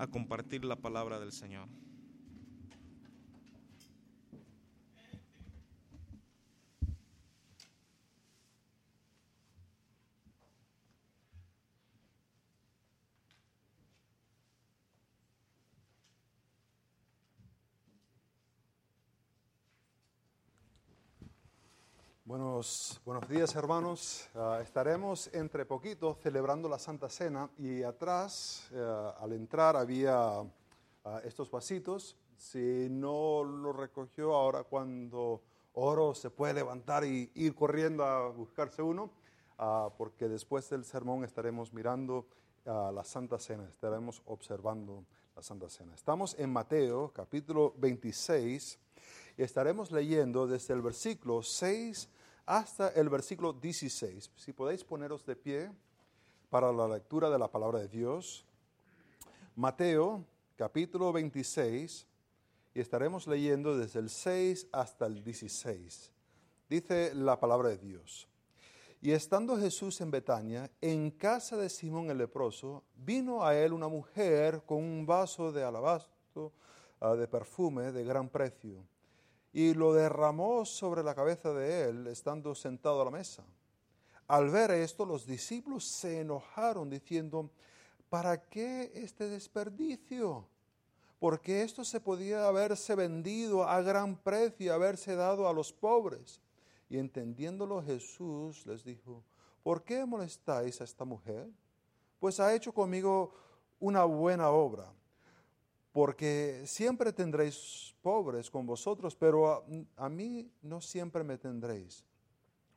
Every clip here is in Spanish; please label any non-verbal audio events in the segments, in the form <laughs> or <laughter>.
a compartir la palabra del Señor. Buenos, días hermanos. Ah, estaremos entre poquito celebrando la Santa Cena y atrás, eh, al entrar, había ah, estos vasitos. Si no lo recogió ahora cuando oro, se puede levantar y ir corriendo a buscarse uno, ah, porque después del sermón estaremos mirando la Santa Cena, estaremos observando la Santa Cena. Estamos en Mateo capítulo 26 y estaremos leyendo desde el versículo 6 hasta el versículo 16. Si podéis poneros de pie para la lectura de la palabra de Dios. Mateo capítulo 26 y estaremos leyendo desde el 6 hasta el 16. Dice la palabra de Dios. Y estando Jesús en Betania, en casa de Simón el leproso, vino a él una mujer con un vaso de alabastro ah, de perfume de gran precio y lo derramó sobre la cabeza de él estando sentado a la mesa. Al ver esto, los discípulos se enojaron diciendo, ¿para qué este desperdicio? Porque esto se podía haberse vendido a gran precio y haberse dado a los pobres. Y entendiéndolo Jesús les dijo, ¿por qué molestáis a esta mujer? Pues ha hecho conmigo una buena obra porque siempre tendréis pobres con vosotros, pero a, mí no siempre me tendréis,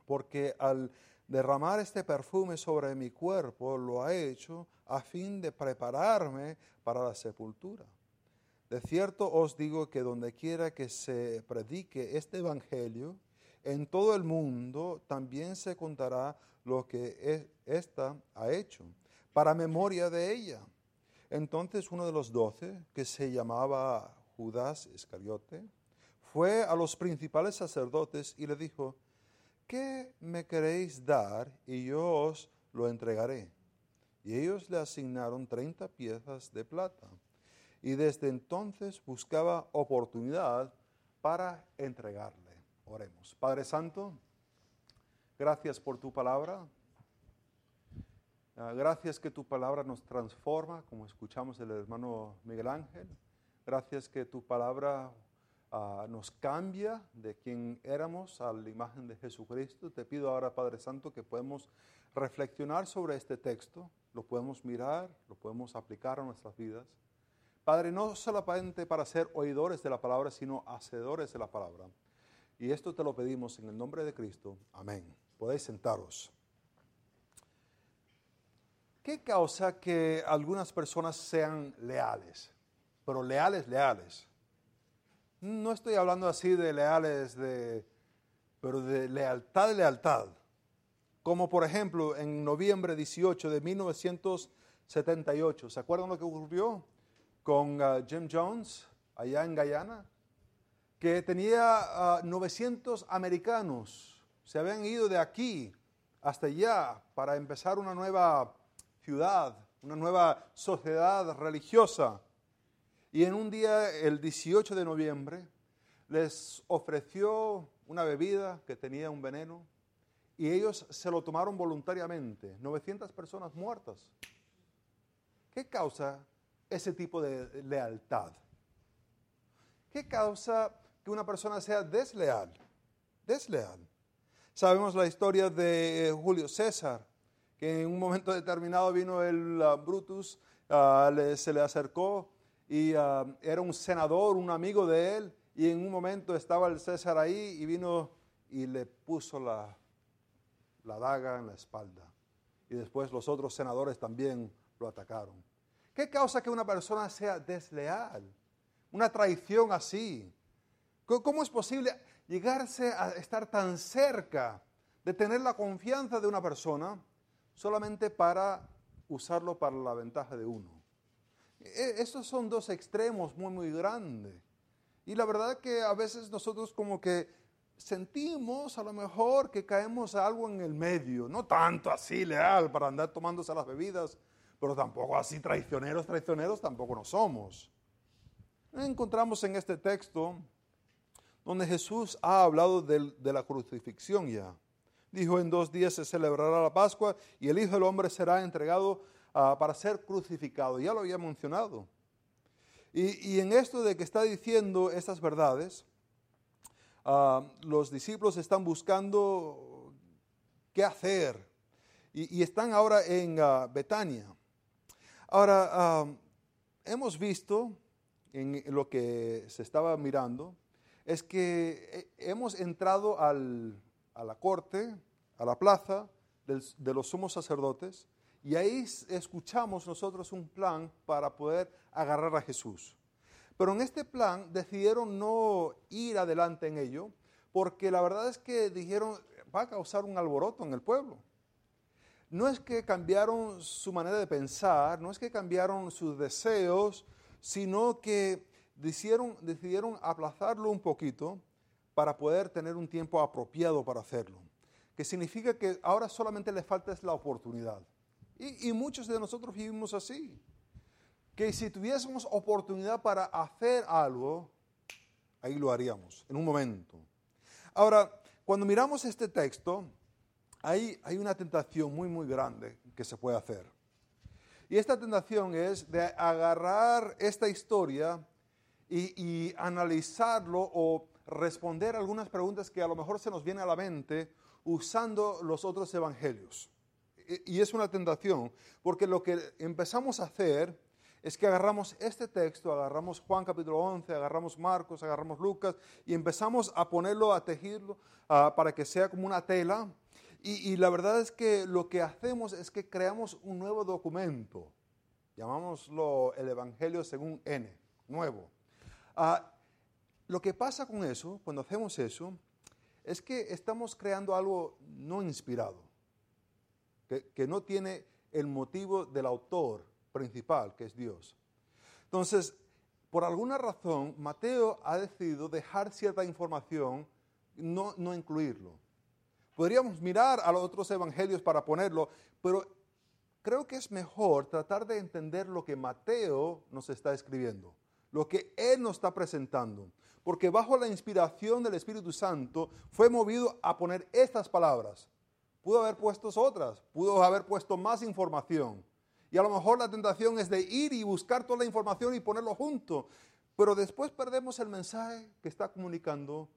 porque al derramar este perfume sobre mi cuerpo lo ha hecho a fin de prepararme para la sepultura. De cierto os digo que donde quiera que se predique este evangelio, en todo el mundo también se contará lo que ésta ha hecho, para memoria de ella. Entonces uno de los doce, que se llamaba Judas Iscariote, fue a los principales sacerdotes y le dijo, ¿qué me queréis dar y yo os lo entregaré? Y ellos le asignaron treinta piezas de plata. Y desde entonces buscaba oportunidad para entregarle. Oremos. Padre Santo, gracias por tu palabra. Ah, gracias que tu palabra nos transforma, como escuchamos del hermano Miguel Ángel. Gracias que tu palabra ah, nos cambia de quien éramos a la imagen de Jesucristo. Te pido ahora, Padre Santo, que podemos reflexionar sobre este texto, lo podemos mirar, lo podemos aplicar a nuestras vidas. Padre, no solamente para ser oidores de la palabra, sino hacedores de la palabra. Y esto te lo pedimos en el nombre de Cristo. Amén. Podéis sentaros. ¿Qué causa que algunas personas sean leales? Pero leales, leales. No estoy hablando así de leales, de, pero de lealtad, lealtad. Como por ejemplo en noviembre 18 de 1978, ¿se acuerdan lo que ocurrió con uh, Jim Jones allá en Guyana? Que tenía 900 uh, americanos, se habían ido de aquí hasta allá para empezar una nueva ciudad, una nueva sociedad religiosa. Y en un día, el 18 de noviembre, les ofreció una bebida que tenía un veneno y ellos se lo tomaron voluntariamente. 900 personas muertas. ¿Qué causa ese tipo de lealtad? ¿Qué causa que una persona sea desleal? Desleal. Sabemos la historia de Julio César que en un momento determinado vino el uh, Brutus, uh, se le acercó y uh, era un senador, un amigo de él, y en un momento estaba el César ahí y vino y le puso la, la daga en la espalda. Y después los otros senadores también lo atacaron. ¿Qué causa que una persona sea desleal? Una traición así. ¿Cómo es posible llegarse a estar tan cerca de tener la confianza de una persona solamente para usarlo para la ventaja de uno. E, Estos son dos extremos muy, muy grandes. Y la verdad que a veces nosotros como que sentimos a lo mejor que caemos algo en el medio, no tanto así leal para andar tomándose las bebidas, pero tampoco así traicioneros, traicioneros tampoco no somos. Encontramos en este texto donde Jesús ha hablado de, la crucifixión ya. Dijo, en dos días se celebrará la Pascua y el Hijo del Hombre será entregado ah, para ser crucificado. Ya lo había mencionado. Y, en esto de que está diciendo estas verdades, ah, los discípulos están buscando qué hacer y, están ahora en ah, Betania. Ahora, hemos visto en lo que se estaba mirando, es que eh, hemos entrado a la corte, a la plaza de los sumos sacerdotes, y ahí escuchamos nosotros un plan para poder agarrar a Jesús. Pero en este plan decidieron no ir adelante en ello, porque la verdad es que dijeron, va a causar un alboroto en el pueblo. No es que cambiaron su manera de pensar, no es que cambiaron sus deseos, sino que decidieron, decidieron aplazarlo un poquito para poder tener un tiempo apropiado para hacerlo. Que significa que ahora solamente le falta es la oportunidad. Y, y muchos de nosotros vivimos así. Que si tuviésemos oportunidad para hacer algo, ahí lo haríamos, en un momento. Ahora, cuando miramos este texto, hay, hay una tentación muy, muy grande que se puede hacer. Y esta tentación es de agarrar esta historia y, analizarlo o responder algunas preguntas que a lo mejor se nos viene a la mente usando los otros evangelios. Y, es una tentación, porque lo que empezamos a hacer es que agarramos este texto, agarramos Juan capítulo 11, agarramos Marcos, agarramos Lucas y empezamos a ponerlo, a tejerlo para que sea como una tela. Y, y, la verdad es que lo que hacemos es que creamos un nuevo documento, llamámoslo el Evangelio según N, nuevo. Ah, lo que pasa con eso, cuando hacemos eso, es que estamos creando algo no inspirado, que, no tiene el motivo del autor principal, que es Dios. Entonces, por alguna razón, Mateo ha decidido dejar cierta información, no, incluirlo. Podríamos mirar a los otros evangelios para ponerlo, pero creo que es mejor tratar de entender lo que Mateo nos está escribiendo lo que Él nos está presentando. Porque bajo la inspiración del Espíritu Santo fue movido a poner estas palabras. Pudo haber puesto otras, pudo haber puesto más información. Y a lo mejor la tentación es de ir y buscar toda la información y ponerlo junto. Pero después perdemos el mensaje que está comunicando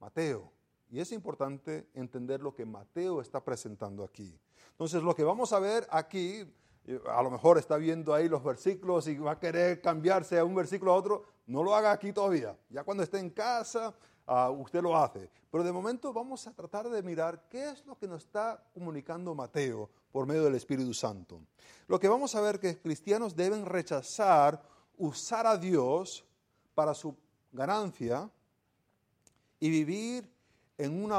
Mateo. Y es importante entender lo que Mateo está presentando aquí. Entonces, lo que vamos a ver aquí a lo mejor está viendo ahí los versículos y va a querer cambiarse a un versículo a otro, no lo haga aquí todavía. Ya cuando esté en casa, ah, usted lo hace. Pero de momento vamos a tratar de mirar qué es lo que nos está comunicando Mateo por medio del Espíritu Santo. Lo que vamos a ver que cristianos deben rechazar usar a Dios para su ganancia y vivir en un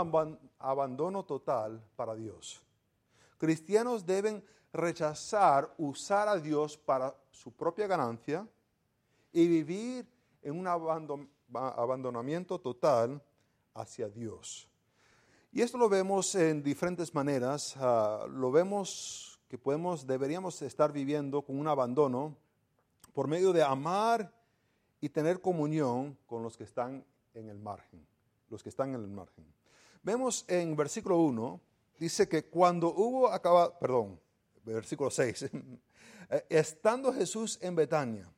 abandono total para Dios. Cristianos deben rechazar usar a Dios para su propia ganancia y vivir en un abandonamiento total hacia Dios. Y esto lo vemos en diferentes maneras. Ah, lo vemos que podemos, deberíamos estar viviendo con un abandono por medio de amar y tener comunión con los que están en el margen, los que están en el margen. Vemos en versículo 1, dice que cuando hubo acabado, perdón, versículo 6, <laughs> eh, estando Jesús en Betania.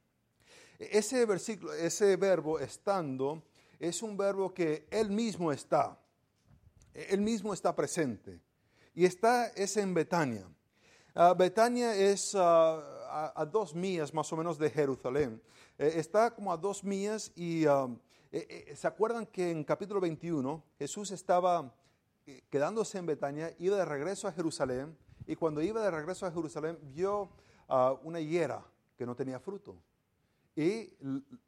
Ese versículo, ese verbo estando, es un verbo que él mismo está. Él mismo está presente. Y está es en Betania. Ah, Betania es ah, a, dos millas más o menos de Jerusalén. Eh, está como a dos millas y ah, eh, se acuerdan que en capítulo 21 Jesús estaba quedándose en Betania, iba de regreso a Jerusalén y cuando iba de regreso a Jerusalén, vio a una higuera que no tenía fruto. Y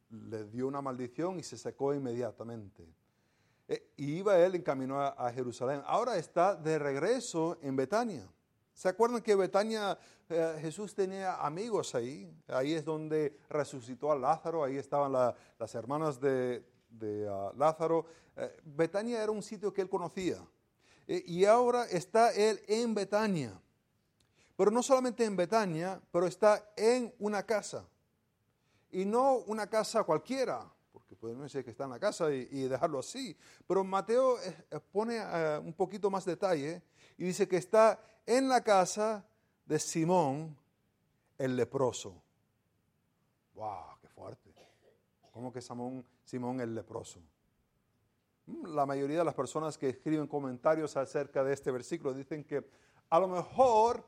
le dio una maldición y se secó inmediatamente. E, y iba él en camino a, Jerusalén. Ahora está de regreso en Betania. ¿Se acuerdan que Betania eh, Jesús tenía amigos ahí? Ahí es donde resucitó a Lázaro, ahí estaban las hermanas de, ah, Lázaro. Eh, Betania era un sitio que él conocía. E, y ahora está él en Betania. Pero no solamente en Betania, pero está en una casa. Y no una casa cualquiera, porque podemos decir que está en la casa y, dejarlo así. Pero Mateo eh, eh, pone eh, un poquito más detalle y dice que está en la casa de Simón el leproso. ¡Wow! ¡Qué fuerte! ¿Cómo que Simón, Simón el leproso? La mayoría de las personas que escriben comentarios acerca de este versículo dicen que a lo mejor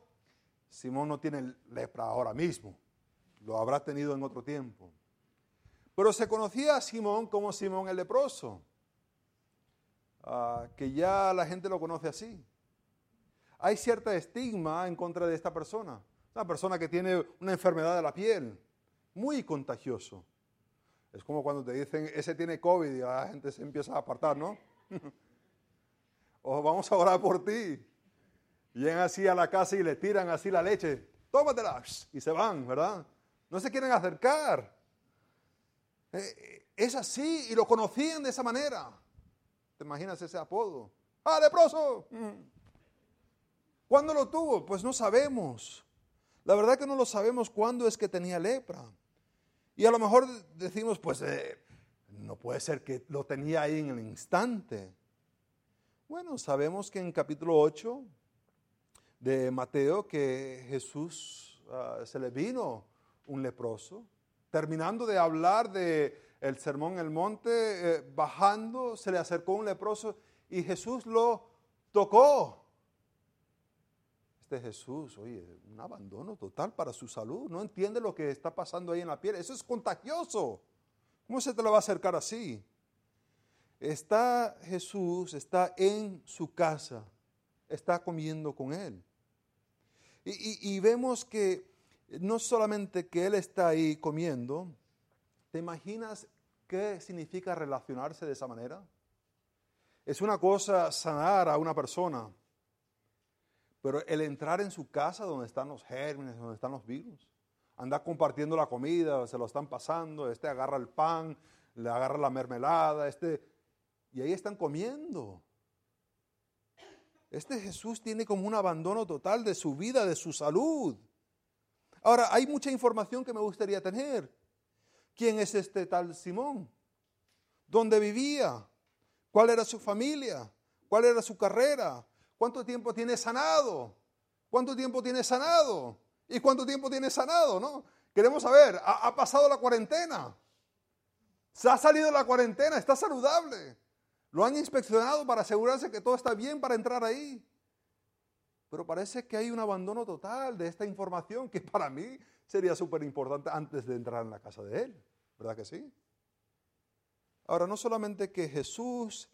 Simón no tiene lepra ahora mismo, lo habrá tenido en otro tiempo. Pero se conocía a Simón como Simón el leproso, ah, que ya la gente lo conoce así. Hay cierta estigma en contra de esta persona, una persona que tiene una enfermedad de la piel, muy contagioso. Es como cuando te dicen, ese tiene COVID y la gente se empieza a apartar, ¿no? <laughs> o vamos a orar por ti. Llegan así a la casa y le tiran así la leche. Tómatela. Y se van, ¿verdad? No se quieren acercar. Eh, es así y lo conocían de esa manera. ¿Te imaginas ese apodo? ¡Ah, leproso! ¿Cuándo lo tuvo? Pues no sabemos. La verdad que no lo sabemos cuándo es que tenía lepra. Y a lo mejor decimos, pues eh, no puede ser que lo tenía ahí en el instante. Bueno, sabemos que en capítulo 8 de Mateo que Jesús ah, se le vino un leproso, terminando de hablar de el sermón en el monte, eh, bajando, se le acercó un leproso y Jesús lo tocó. Este Jesús, oye, un abandono total para su salud, no entiende lo que está pasando ahí en la piel, eso es contagioso. ¿Cómo se te lo va a acercar así? Está Jesús, está en su casa, está comiendo con él. Y, vemos que no solamente que Él está ahí comiendo, ¿te imaginas qué significa relacionarse de esa manera? Es una cosa sanar a una persona, pero el entrar en su casa donde están los gérmenes, donde están los virus, anda compartiendo la comida, se lo están pasando, este agarra el pan, le agarra la mermelada, este, y ahí están comiendo. Este Jesús tiene como un abandono total de su vida, de su salud. Ahora, hay mucha información que me gustaría tener. ¿Quién es este tal Simón? ¿Dónde vivía? ¿Cuál era su familia? ¿Cuál era su carrera? ¿Cuánto tiempo tiene sanado? ¿Cuánto tiempo tiene sanado? ¿Y cuánto tiempo tiene sanado? ¿No? Queremos saber, ¿ha, ha pasado la cuarentena? ¿Se ha salido la cuarentena? ¿Está saludable? Lo han inspeccionado para asegurarse que todo está bien para entrar ahí. Pero parece que hay un abandono total de esta información que para mí sería súper importante antes de entrar en la casa de él. ¿Verdad que sí? Ahora, no solamente que Jesús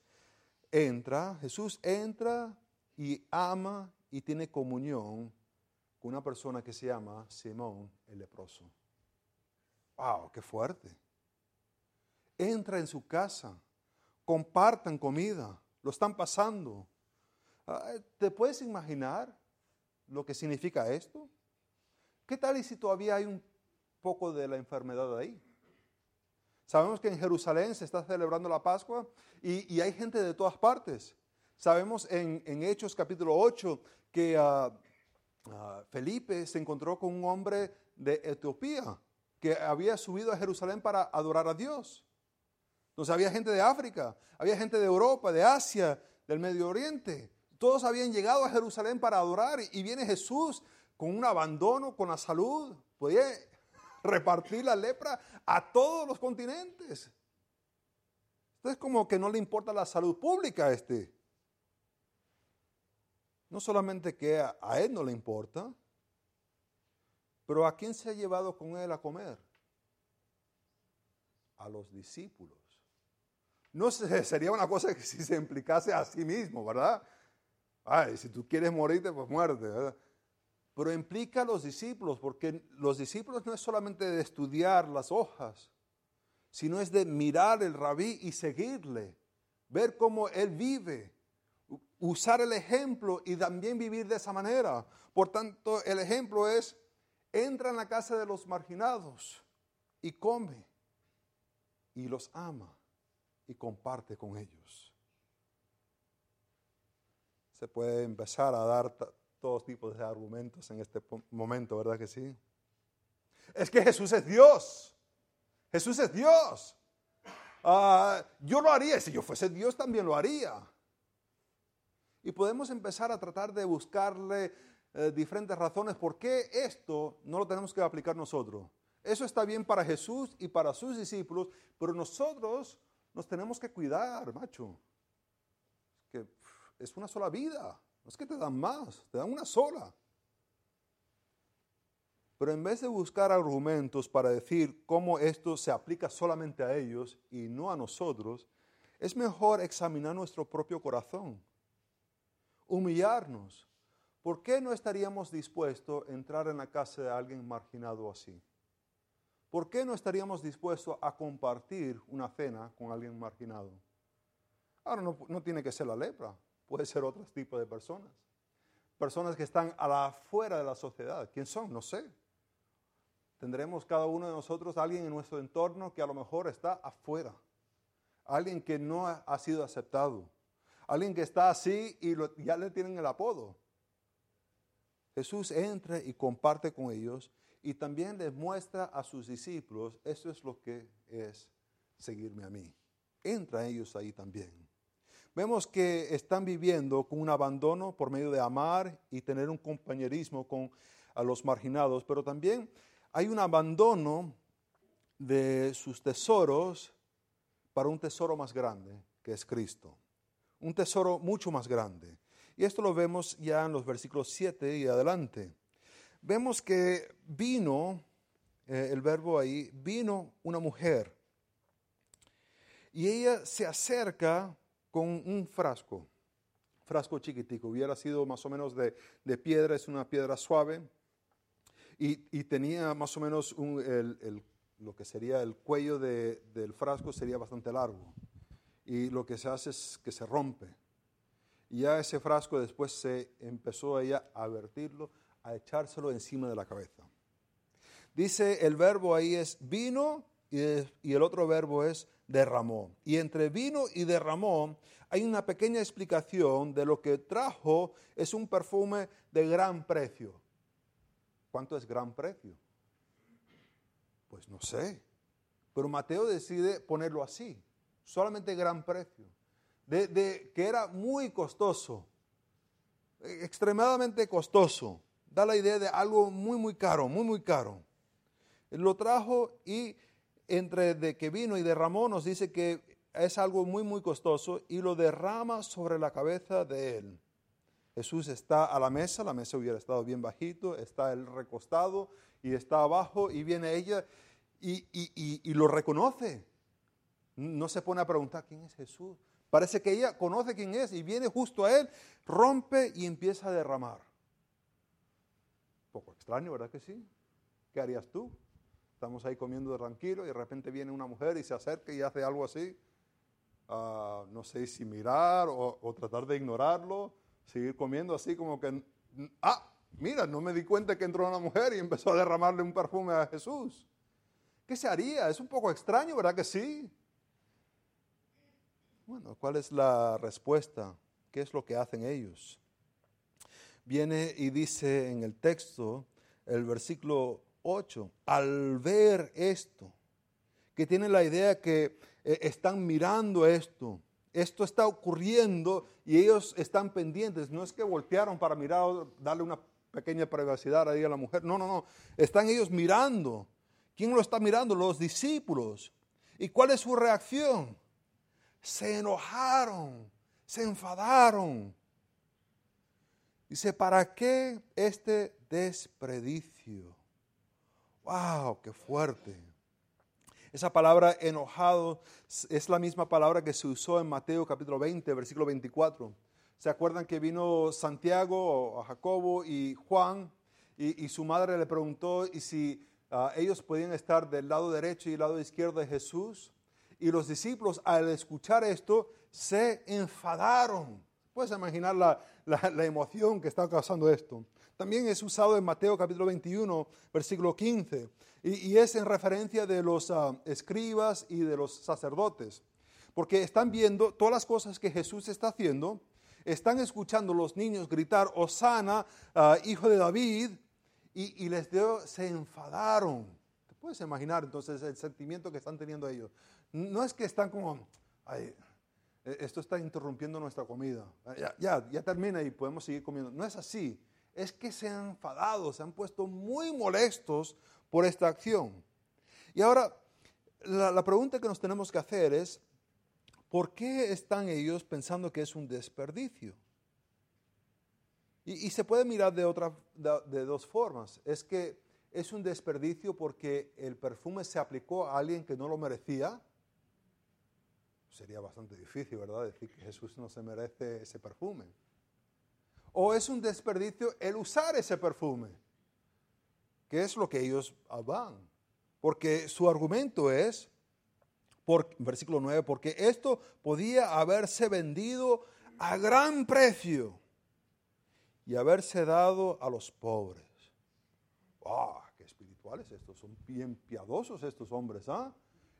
entra, Jesús entra y ama y tiene comunión con una persona que se llama Simón el leproso. ¡Wow! ¡Qué fuerte! Entra en su casa compartan comida, lo están pasando. ¿Te puedes imaginar lo que significa esto? ¿Qué tal y si todavía hay un poco de la enfermedad ahí? Sabemos que en Jerusalén se está celebrando la Pascua y, hay gente de todas partes. Sabemos en, Hechos capítulo 8 que ah, ah, Felipe se encontró con un hombre de Etiopía que había subido a Jerusalén para adorar a Dios. Entonces había gente de África, había gente de Europa, de Asia, del Medio Oriente. Todos habían llegado a Jerusalén para adorar y viene Jesús con un abandono, con la salud. Podía <laughs> repartir la lepra a todos los continentes. Entonces como que no le importa la salud pública a este. No solamente que a, él no le importa, pero ¿a quién se ha llevado con él a comer? A los discípulos. No <laughs> sería una cosa que si se implicase a sí mismo, ¿verdad? Ay, si tú quieres morirte, pues muerte, ¿verdad? Pero implica a los discípulos, porque los discípulos no es solamente de estudiar las hojas, sino es de mirar el rabí y seguirle, ver cómo él vive, usar el ejemplo y también vivir de esa manera. Por tanto, el ejemplo es, entra en la casa de los marginados y come y los ama y comparte con ellos. Se puede empezar a dar todos tipos de argumentos en este momento, ¿verdad que sí? Es que Jesús es Dios. Jesús es Dios. Ah, yo lo haría, si yo fuese Dios también lo haría. Y podemos empezar a tratar de buscarle eh, diferentes razones por qué esto no lo tenemos que aplicar nosotros. Eso está bien para Jesús y para sus discípulos, pero nosotros nos tenemos que cuidar, macho. Que es una sola vida. No es que te dan más, te dan una sola. Pero en vez de buscar argumentos para decir cómo esto se aplica solamente a ellos y no a nosotros, es mejor examinar nuestro propio corazón, humillarnos. ¿Por qué no estaríamos dispuestos a entrar en la casa de alguien marginado así? ¿Por qué no estaríamos dispuestos a compartir una cena con alguien marginado? Ahora no, tiene que ser la lepra, puede ser otro tipo de personas. Personas que están a la afuera de la sociedad. ¿Quién son? No sé. Tendremos cada uno de nosotros alguien en nuestro entorno que a lo mejor está afuera. Alguien que no ha sido aceptado. Alguien que está así y ya le tienen el apodo. Jesús entra y comparte con ellos y también les muestra a sus discípulos, eso es lo que es seguirme a mí. Entra ellos ahí también. Vemos que están viviendo con un abandono por medio de amar y tener un compañerismo con a los marginados, pero también hay un abandono de sus tesoros para un tesoro más grande, que es Cristo. Un tesoro mucho más grande. Y esto lo vemos ya en los versículos 7 y adelante. Vemos que vino, eh, el verbo ahí, vino una mujer. Y ella se acerca con un frasco, frasco chiquitico, hubiera sido más o menos de, de piedra, es una piedra suave, y, tenía más o menos lo que sería el cuello del frasco sería bastante largo. Y lo que se hace es que se rompe. Y ya ese frasco después se empezó ella a vertirlo, a echárselo encima de la cabeza. Dice el verbo ahí es vino y, y el otro verbo es derramó. Y entre vino y derramó hay una pequeña explicación de lo que trajo es un perfume de gran precio. ¿Cuánto es gran precio? Pues no sé. Pero Mateo decide ponerlo así, solamente gran precio. De, que era muy costoso, extremadamente costoso. Da la idea de algo muy, muy caro, muy, muy caro. Lo trajo y entre de que vino y derramó nos dice que es algo muy, muy costoso y lo derrama sobre la cabeza de él. Jesús está a la mesa, la mesa hubiera estado bien bajito, está él recostado y está abajo y viene ella y, lo reconoce. No se pone a preguntar quién es Jesús. Parece que ella conoce quién es y viene justo a él, rompe y empieza a derramar. poco extraño, ¿verdad que sí? ¿Qué harías tú? Estamos ahí comiendo tranquilo y de repente viene una mujer y se acerca y hace algo así. Ah, no sé si mirar o tratar de ignorarlo seguir comiendo así como que, ah, mira, no me di cuenta que entró una mujer y empezó a derramarle un perfume a Jesús. ¿Qué se haría? Es un poco extraño, ¿verdad que sí? Bueno, ¿cuál es la respuesta? ¿Qué es lo que hacen ellos? Viene y dice en el texto, el versículo 8, al ver esto, que tienen la idea que eh, están mirando esto, esto está ocurriendo y ellos están pendientes. No es que voltearon para mirar, darle una pequeña privacidad ahí a la mujer. No, no, no. Están ellos mirando. ¿Quién lo está mirando? Los discípulos. ¿Y cuál es su reacción? Se enojaron, se enfadaron. Dice, ¿para qué este despredicio? ¡Wow! ¡Qué fuerte! Esa palabra enojado es la misma palabra que se usó en Mateo capítulo 20, versículo 24. ¿Se acuerdan que vino Santiago, Jacobo y Juan y, su madre le preguntó y si ah, ellos podían estar del lado derecho y el lado izquierdo de Jesús? Y los discípulos al escuchar esto se enfadaron. Puedes imaginar la, la emoción que está causando esto. También es usado en Mateo capítulo 21, versículo 15 y, es en referencia de los ah, escribas y de los sacerdotes, porque están viendo todas las cosas que Jesús está haciendo, están escuchando los niños gritar, Osana, ah, hijo de David, y, les dio, se enfadaron. ¿Te puedes imaginar entonces el sentimiento que están teniendo ellos? No es que están como, e, esto está interrumpiendo nuestra comida. Ya, ya, ya termina y podemos seguir comiendo. No es así. Es que se han enfadado, se han puesto muy molestos por esta acción. Y ahora, la, pregunta que nos tenemos que hacer es, ¿por qué están ellos pensando que es un desperdicio? Y, se puede mirar de, otra, de, dos formas. Es que es un desperdicio porque el perfume se aplicó a alguien que no lo merecía. Sería bastante difícil, ¿verdad? Decir que Jesús no se merece ese perfume. O es un desperdicio el usar ese perfume, que es lo que ellos van. Porque su argumento es, por, versículo 9, porque esto podía haberse vendido a gran precio y haberse dado a los pobres. ¡Ah, qué espirituales estos! Son bien piadosos estos hombres, ¿ah?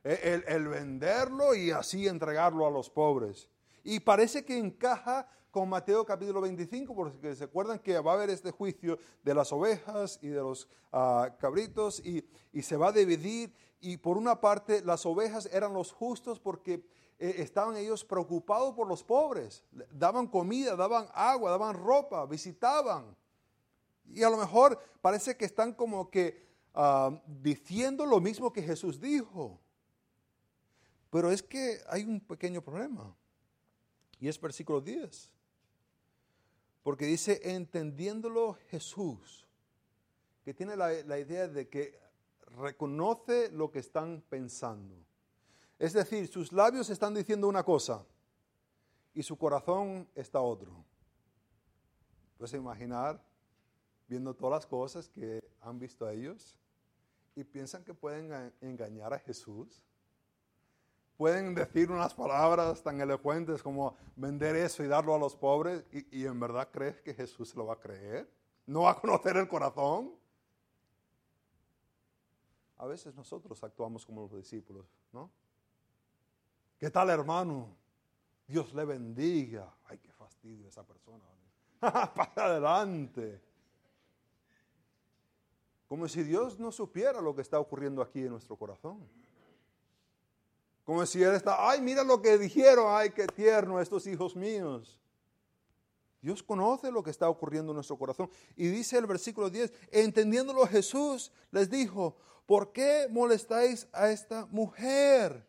El, el, venderlo y así entregarlo a los pobres. Y parece que encaja con Mateo capítulo 25, porque se acuerdan que va a haber este juicio de las ovejas y de los ah, cabritos y, se va a dividir. Y por una parte las ovejas eran los justos porque eh, estaban ellos preocupados por los pobres. Daban comida, daban agua, daban ropa, visitaban. Y a lo mejor parece que están como que ah, diciendo lo mismo que Jesús dijo. Pero es que hay un pequeño problema. Y es versículo 10. Porque dice, entendiéndolo Jesús, que tiene la, idea de que reconoce lo que están pensando. Es decir, sus labios están diciendo una cosa y su corazón está otro. Puedes imaginar viendo todas las cosas que han visto ellos y piensan que pueden engañar a Jesús pueden decir unas palabras tan elocuentes como vender eso y darlo a los pobres y, en verdad crees que Jesús lo va a creer. ¿No va a conocer el corazón? A veces nosotros actuamos como los discípulos, ¿no? ¿Qué tal hermano? Dios le bendiga. Ay, qué fastidio esa persona. <laughs> Para adelante. Como si Dios no supiera lo que está ocurriendo aquí en nuestro corazón. Como si él está, ay, mira lo que dijeron, ay, qué tierno estos hijos míos. Dios conoce lo que está ocurriendo en nuestro corazón. Y dice el versículo 10, entendiéndolo Jesús les dijo, ¿por qué molestáis a esta mujer?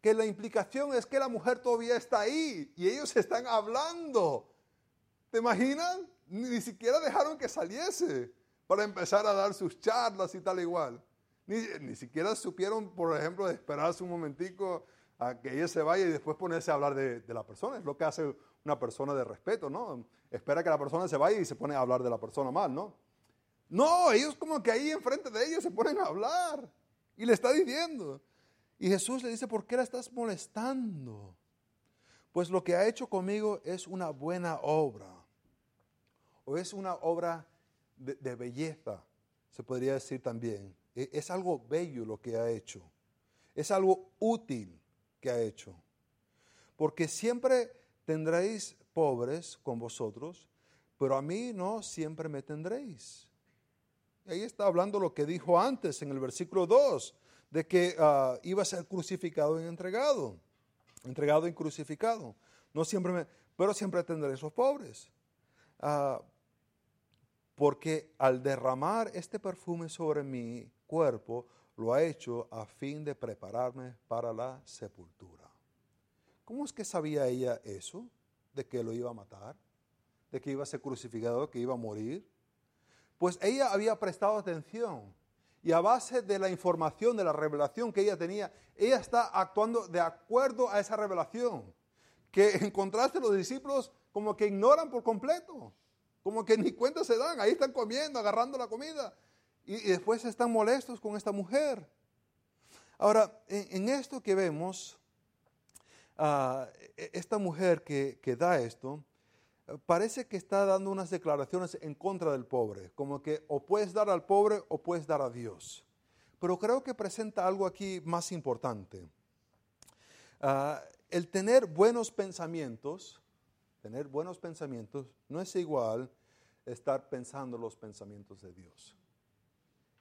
Que la implicación es que la mujer todavía está ahí y ellos están hablando. ¿Te imaginas? Ni siquiera dejaron que saliese para empezar a dar sus charlas y tal igual. Ni, siquiera supieron, por ejemplo, esperarse un momentico a que ella se vaya y después ponerse a hablar de, la persona. Es lo que hace una persona de respeto, ¿no? Espera que la persona se vaya y se pone a hablar de la persona mal, ¿no? No, ellos como que ahí enfrente de ella se ponen a hablar y le está diciendo. Y Jesús le dice, ¿por qué la estás molestando? Pues lo que ha hecho conmigo es una buena obra. O es una obra de belleza, se podría decir también. E, es algo bello lo que ha hecho. Es algo útil que ha hecho. Porque siempre tendréis pobres con vosotros, pero a mí no siempre me tendréis. ahí está hablando lo que dijo antes en el versículo 2, de que ah, iba a ser crucificado y entregado. Entregado y crucificado. No siempre me, pero siempre tendréis los pobres. Ah, porque al derramar este perfume sobre mí, cuerpo lo ha hecho a fin de prepararme para la sepultura. ¿Cómo es que sabía ella eso? De que lo iba a matar, de que iba a ser crucificado, que iba a morir. Pues ella había prestado atención y a base de la información, de la revelación que ella tenía, ella está actuando de acuerdo a esa revelación. Que <laughs> en contraste los discípulos como que ignoran por completo, como que ni cuenta se dan, ahí están comiendo, agarrando la comida y, después están molestos con esta mujer. Ahora, en, esto que vemos, ah, e, esta mujer que, da esto, parece que está dando unas declaraciones en contra del pobre, como que o puedes dar al pobre o puedes dar a Dios. Pero creo que presenta algo aquí más importante. Ah, el tener buenos pensamientos tener buenos pensamientos no es igual estar pensando los pensamientos de Dios.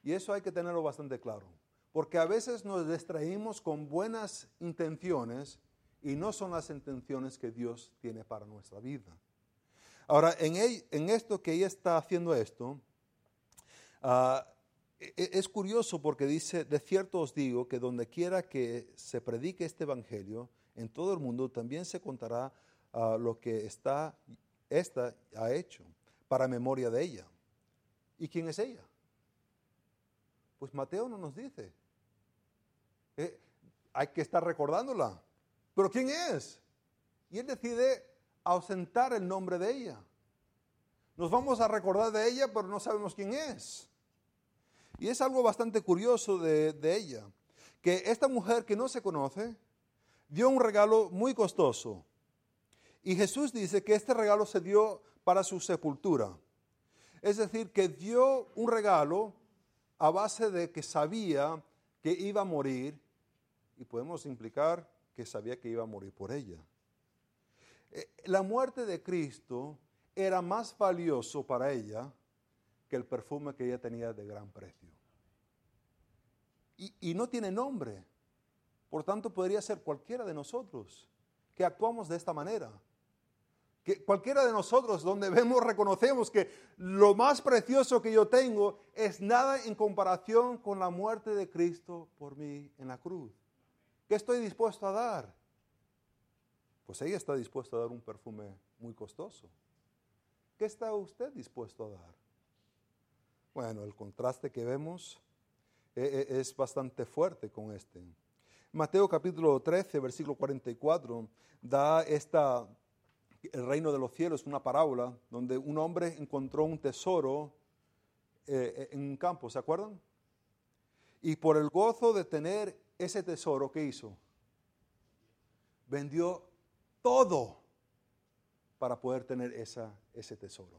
Y eso hay que tenerlo bastante claro, porque a veces nos distraímos con buenas intenciones y no son las intenciones que Dios tiene para nuestra vida. Ahora, en, esto que ella está haciendo esto, uh, e, e, es curioso porque dice, de cierto os digo que donde quiera que se predique este evangelio, en todo el mundo también se contará uh, lo que está, esta ha hecho, para memoria de ella. ¿Y quién es ella? Pues Mateo no nos dice. Eh, hay que estar recordándola. ¿Pero quién es? Y él decide ausentar el nombre de ella. Nos vamos a recordar de ella, pero no sabemos quién es. Y es algo bastante curioso de, ella, que esta mujer que no se conoce dio un regalo muy costoso. Y Jesús dice que este regalo se dio para su sepultura. Es decir, que dio un regalo a base de que sabía que iba a morir y podemos implicar que sabía que iba a morir por ella. Eh, la muerte de Cristo era más valioso para ella que el perfume que ella tenía de gran precio. Y, no tiene nombre. Por tanto, podría ser cualquiera de nosotros que actuamos de esta manera. Que cualquiera de nosotros donde vemos, reconocemos que lo más precioso que yo tengo es nada en comparación con la muerte de Cristo por mí en la cruz. ¿Qué estoy dispuesto a dar? Pues ella está dispuesta a dar un perfume muy costoso. ¿Qué está usted dispuesto a dar? Bueno, el contraste que vemos eh, eh, es bastante fuerte con este. Mateo capítulo 13, versículo 44, da esta, el reino de los cielos, una parábola, donde un hombre encontró un tesoro eh, en un campo, ¿se acuerdan? Y por el gozo de tener ese tesoro, ¿qué hizo? Vendió todo para poder tener esa, ese tesoro.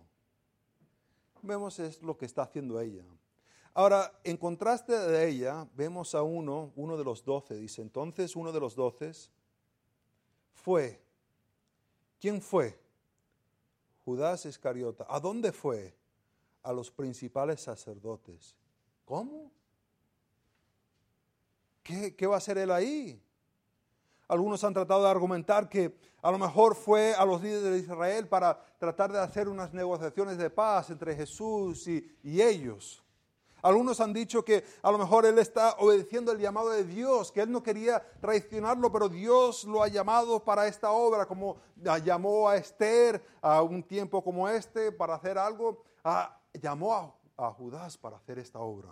Vemos es lo que está haciendo ella. Ahora, en contraste de ella, vemos a uno, uno de los doce, dice, entonces uno de los doce fue. ¿Quién fue? Judás Iscariota. ¿A dónde fue? A los principales sacerdotes. ¿Cómo? ¿Qué, qué va a hacer él ahí? Algunos han tratado de argumentar que a lo mejor fue a los líderes de Israel para tratar de hacer unas negociaciones de paz entre Jesús y, ellos. Algunos han dicho que a lo mejor él está obedeciendo el llamado de Dios, que él no quería traicionarlo, pero Dios lo ha llamado para esta obra, como llamó a Esther a un tiempo como este para hacer algo, llamó a, Judas para hacer esta obra.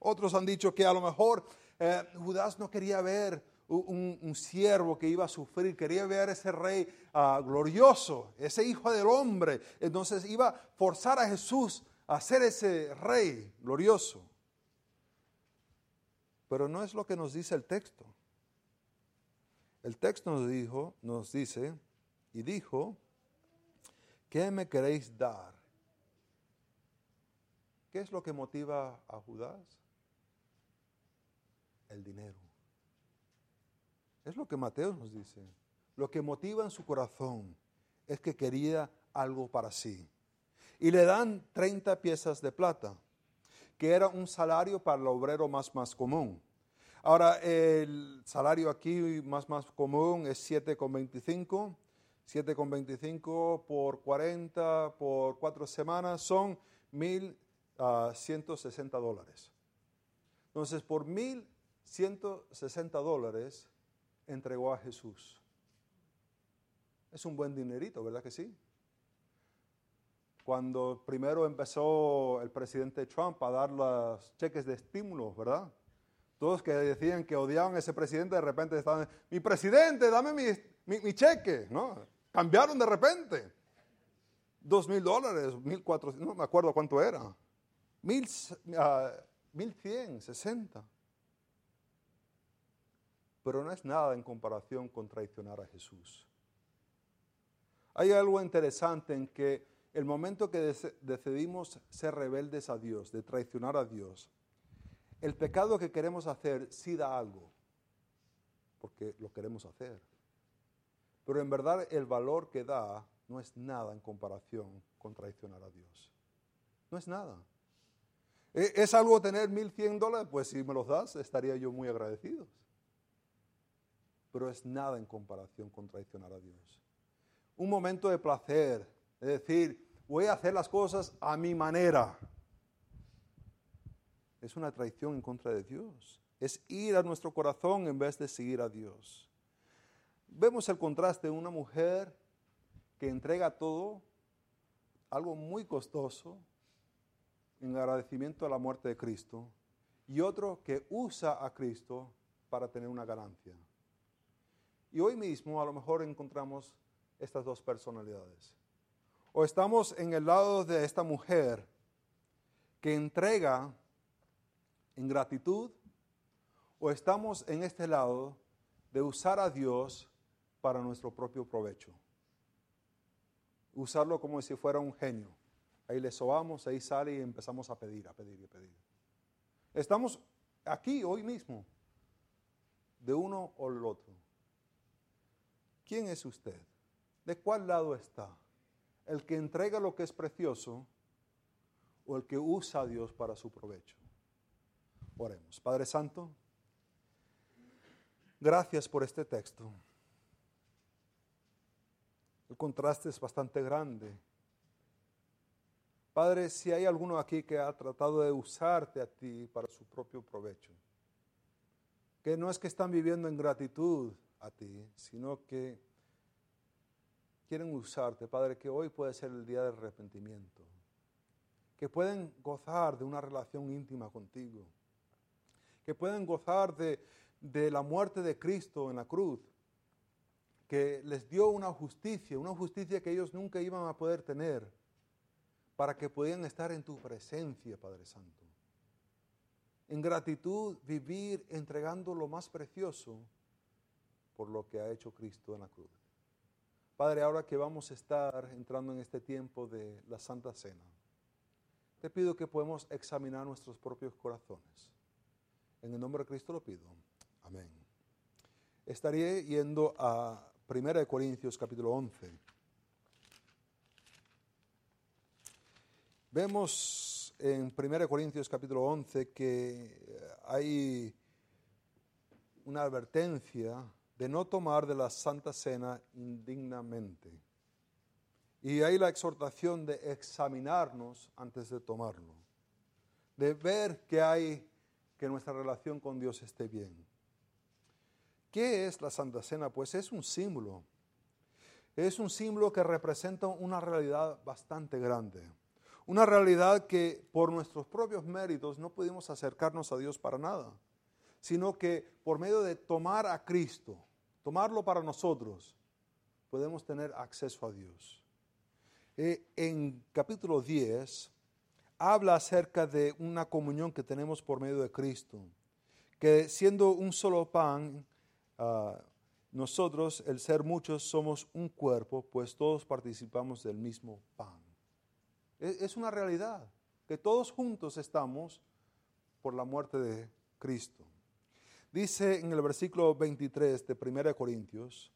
Otros han dicho que a lo mejor eh, Judas no quería ver un, siervo que iba a sufrir, quería ver ese rey ah, glorioso, ese hijo del hombre. Entonces iba a forzar a Jesús a ser ese rey glorioso. Pero no es lo que nos dice el texto. El texto nos dijo, nos dice y dijo, ¿qué me queréis dar? ¿Qué es lo que motiva a Judas? El dinero. Es lo que Mateo nos dice. Lo que motiva en su corazón es que quería algo para sí. Y le dan 30 piezas de plata, que era un salario para el obrero más, más común. Ahora, el salario aquí más, más común es 7,25. 7,25 por 40 por 4 semanas son 1.160 dólares. Entonces, por 1.160 dólares, entregó a Jesús. Es un buen dinerito, ¿verdad que sí? Cuando primero empezó el presidente Trump a dar los cheques de estímulo, ¿verdad? Todos que decían que odiaban a ese presidente, de repente estaban, mi presidente, dame mi, cheque, ¿no? Cambiaron de repente. Dos mil dólares, mil cuatrocientos, no me acuerdo cuánto era. Mil, uh, mil cien, sesenta pero no es nada en comparación con traicionar a Jesús. Hay algo interesante en que el momento que decidimos ser rebeldes a Dios, de traicionar a Dios, el pecado que queremos hacer sí da algo, porque lo queremos hacer. Pero en verdad el valor que da no es nada en comparación con traicionar a Dios. No es nada. ¿E, ¿Es algo tener 1.100 dólares? Pues si me los das, estaría yo muy agradecido. Pero es nada en comparación con traicionar a Dios. Un momento de placer, es decir, voy a hacer las cosas a mi manera. Es una traición en contra de Dios. Es ir a nuestro corazón en vez de seguir a Dios. Vemos el contraste de una mujer que entrega todo, algo muy costoso, en agradecimiento a la muerte de Cristo, y otro que usa a Cristo para tener una ganancia. Y hoy mismo a lo mejor encontramos estas dos personalidades. O estamos en el lado de esta mujer que entrega en gratitud, o estamos en este lado de usar a Dios para nuestro propio provecho. Usarlo como si fuera un genio. Ahí le sobamos, ahí sale y empezamos a pedir, a pedir y a pedir. Estamos aquí hoy mismo, de uno o el otro. ¿Quién es usted? ¿De cuál lado está? ¿El que entrega lo que es precioso o el que usa a Dios para su provecho? Oremos. Padre Santo, gracias por este texto. El contraste es bastante grande. Padre, si hay alguno aquí que ha tratado de usarte a ti para su propio provecho, que no es que están viviendo en gratitud a ti, sino que quieren usarte, Padre, que hoy puede ser el día del arrepentimiento, que pueden gozar de una relación íntima contigo, que pueden gozar de, la muerte de Cristo en la cruz, que les dio una justicia, una justicia que ellos nunca iban a poder tener, para que pudieran estar en tu presencia, Padre Santo. En gratitud vivir entregando lo más precioso por lo que ha hecho Cristo en la cruz. Padre, ahora que vamos a estar entrando en este tiempo de la Santa Cena, te pido que podamos examinar nuestros propios corazones. En el nombre de Cristo lo pido. Amén. Estaría yendo a 1 Corintios capítulo 11. Vemos en 1 Corintios capítulo 11 que hay una advertencia de no tomar de la Santa Cena indignamente. Y hay la exhortación de examinarnos antes de tomarlo, de ver que hay que nuestra relación con Dios esté bien. ¿Qué es la Santa Cena? Pues es un símbolo. Es un símbolo que representa una realidad bastante grande. Una realidad que por nuestros propios méritos no pudimos acercarnos a Dios para nada, sino que por medio de tomar a Cristo, tomarlo para nosotros, podemos tener acceso a Dios. Eh, en capítulo 10 habla acerca de una comunión que tenemos por medio de Cristo, que siendo un solo pan, Ah, nosotros, el ser muchos, somos un cuerpo, pues todos participamos del mismo pan. Es, es una realidad, que todos juntos estamos por la muerte de Cristo. Dice en el versículo 23 de 1 Corintios,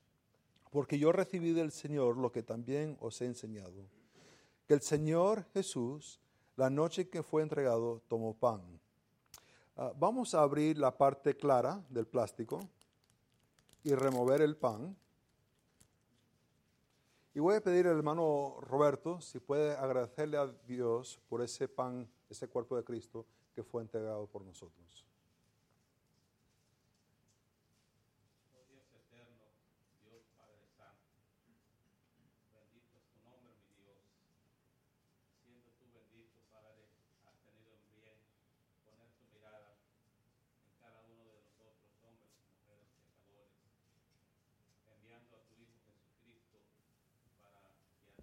porque yo recibí del Señor lo que también os he enseñado, que el Señor Jesús, la noche que fue entregado, tomó pan. Ah, vamos a abrir la parte clara del plástico y remover el pan. Y voy a pedir al hermano Roberto si puede agradecerle a Dios por ese pan, ese cuerpo de Cristo que fue entregado por nosotros. tomamos este tiempo, mi Dios, para darte gracias por este momento tan especial en el cual reconocemos que tú has hecho una obra maravillosa en nuestras vidas a través de la muerte y el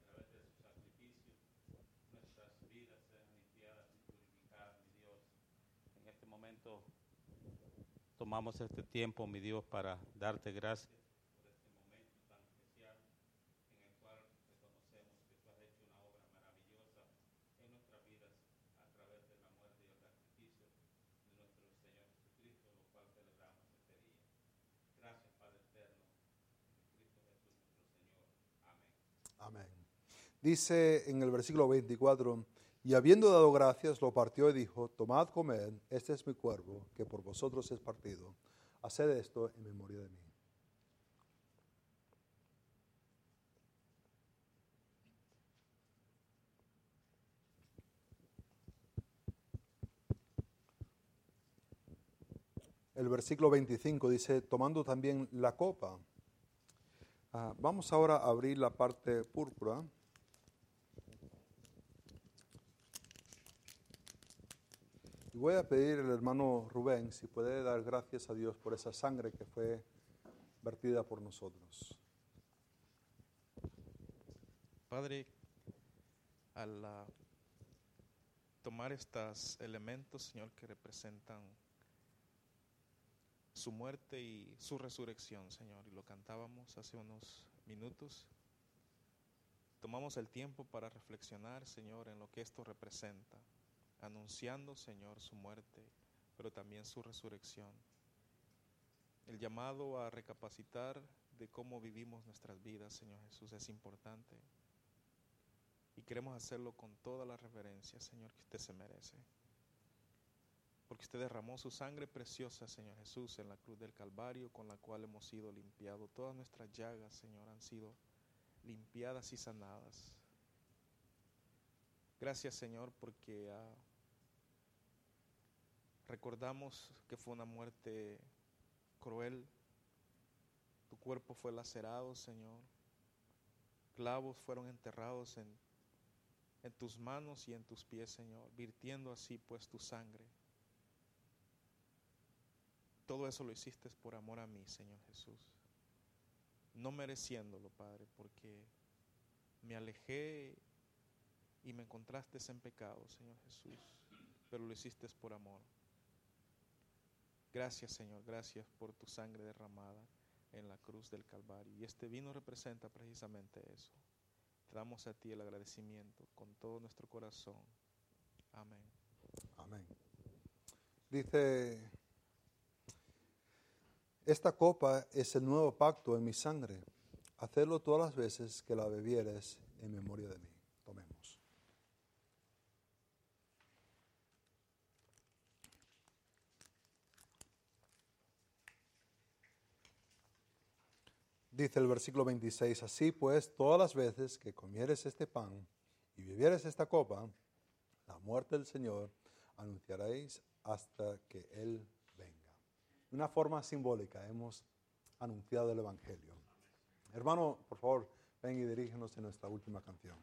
sacrificio de nuestro Señor Jesucristo, lo cual celebramos este día. Gracias, Padre eterno, en Cristo Jesús, nuestro Señor. Amén. Dice en el versículo 24, y habiendo dado gracias, lo partió y dijo, tomad, comed, este es mi cuerpo, que por vosotros es partido. Haced esto en memoria de mí. El versículo 25 dice, tomando también la copa. Ah, vamos ahora a abrir la parte púrpura. Y voy a pedir al hermano Rubén si puede dar gracias a Dios por esa sangre que fue vertida por nosotros. Padre, al ah, tomar estos elementos, Señor, que representan su muerte y su resurrección, Señor, y lo cantábamos hace unos minutos, tomamos el tiempo para reflexionar, Señor, en lo que esto representa anunciando, Señor, su muerte, pero también su resurrección. El llamado a recapacitar de cómo vivimos nuestras vidas, Señor Jesús, es importante. Y queremos hacerlo con toda la reverencia, Señor, que usted se merece. Porque usted derramó su sangre preciosa, Señor Jesús, en la cruz del Calvario, con la cual hemos sido limpiados. Todas nuestras llagas, Señor, han sido limpiadas y sanadas. Gracias Señor porque ah, recordamos que fue una muerte cruel. Tu cuerpo fue lacerado, Señor. Clavos fueron enterrados en, en tus manos y en tus pies, Señor, virtiendo así pues tu sangre. Todo eso lo hiciste por amor a mí, Señor Jesús. No mereciéndolo, Padre, porque me alejé y me encontraste en pecado, Señor Jesús, pero lo hiciste por amor. Gracias, Señor, gracias por tu sangre derramada en la cruz del Calvario. Y este vino representa precisamente eso. Te damos a ti el agradecimiento con todo nuestro corazón. Amén. Amén. Dice, esta copa es el nuevo pacto en mi sangre. Hacedlo todas las veces que la bebieres en memoria de mí. Dice el versículo 26, así pues, todas las veces que comieres este pan y bebieres esta copa, la muerte del Señor anunciaréis hasta que Él venga. De una forma simbólica hemos anunciado el Evangelio. Hermano, por favor, ven y dirígenos en nuestra última canción.